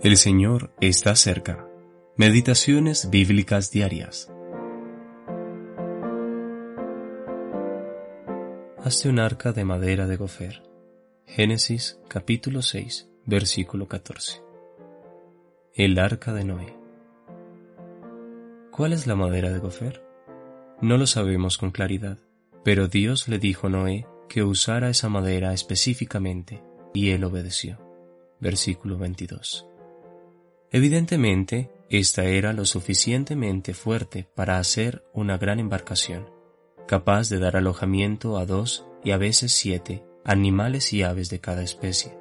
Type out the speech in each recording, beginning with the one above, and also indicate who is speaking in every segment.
Speaker 1: El Señor está cerca. Meditaciones bíblicas diarias. Hazte un arca de madera de gofer. Génesis capítulo 6, versículo 14. El arca de Noé. ¿Cuál es la madera de gofer? No lo sabemos con claridad, pero Dios le dijo a Noé que usara esa madera específicamente, y él obedeció. Versículo 22. Evidentemente, esta era lo suficientemente fuerte para hacer una gran embarcación, capaz de dar alojamiento a dos y a veces siete animales y aves de cada especie.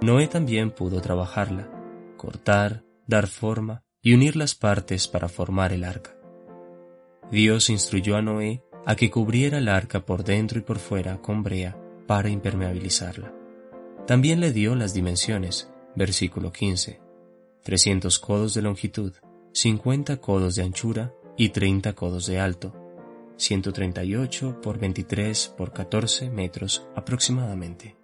Speaker 1: Noé también pudo trabajarla, cortar, dar forma y unir las partes para formar el arca. Dios instruyó a Noé a que cubriera el arca por dentro y por fuera con brea para impermeabilizarla. También le dio las dimensiones, versículo 15, 300 codos de longitud, 50 codos de anchura y 30 codos de alto, 138 por 23 por 14 metros aproximadamente.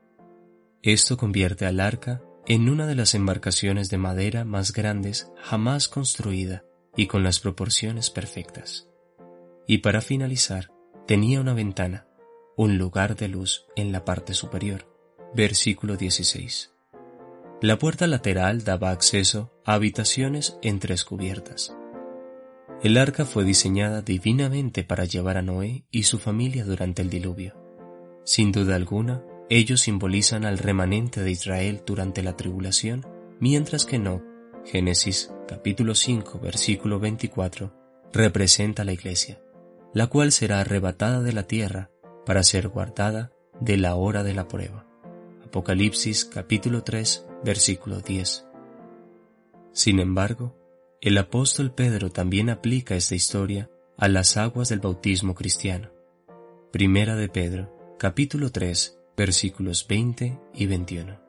Speaker 1: Esto convierte al arca en una de las embarcaciones de madera más grandes jamás construida y con las proporciones perfectas. Y para finalizar, tenía una ventana, un lugar de luz en la parte superior. Versículo 16. La puerta lateral daba acceso a habitaciones en tres cubiertas. El arca fue diseñada divinamente para llevar a Noé y su familia durante el diluvio. Sin duda alguna, ellos simbolizan al remanente de Israel durante la tribulación, mientras que no, Génesis capítulo 5 versículo 24, representa la iglesia, la cual será arrebatada de la tierra para ser guardada de la hora de la prueba. Apocalipsis capítulo 3 versículo 10. Sin embargo, el apóstol Pedro también aplica esta historia a las aguas del bautismo cristiano. Primera de Pedro, capítulo 3, versículos 20 y 21.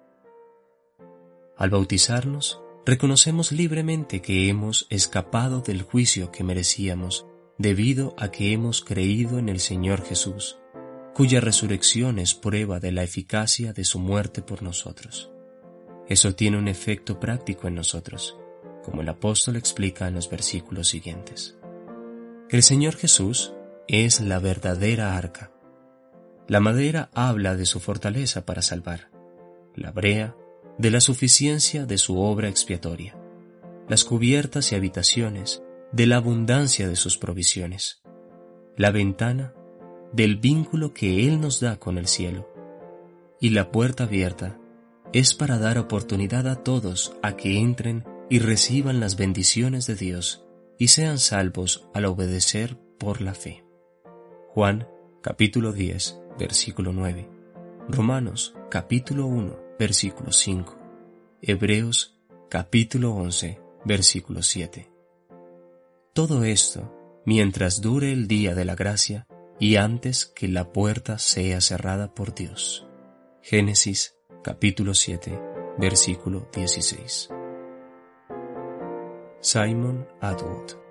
Speaker 1: Al bautizarnos, reconocemos libremente que hemos escapado del juicio que merecíamos debido a que hemos creído en el Señor Jesús, cuya resurrección es prueba de la eficacia de su muerte por nosotros. Eso tiene un efecto práctico en nosotros, como el apóstol explica en los versículos siguientes. El Señor Jesús es la verdadera arca. La madera habla de su fortaleza para salvar, la brea de la suficiencia de su obra expiatoria, las cubiertas y habitaciones de la abundancia de sus provisiones, la ventana del vínculo que Él nos da con el cielo, y la puerta abierta es para dar oportunidad a todos a que entren y reciban las bendiciones de Dios y sean salvos al obedecer por la fe. Juan capítulo 10 versículo 9. Romanos capítulo 1 versículo 5. Hebreos capítulo 11 versículo 7. Todo esto mientras dure el día de la gracia y antes que la puerta sea cerrada por Dios. Génesis capítulo 7, versículo 16. Simon Atwood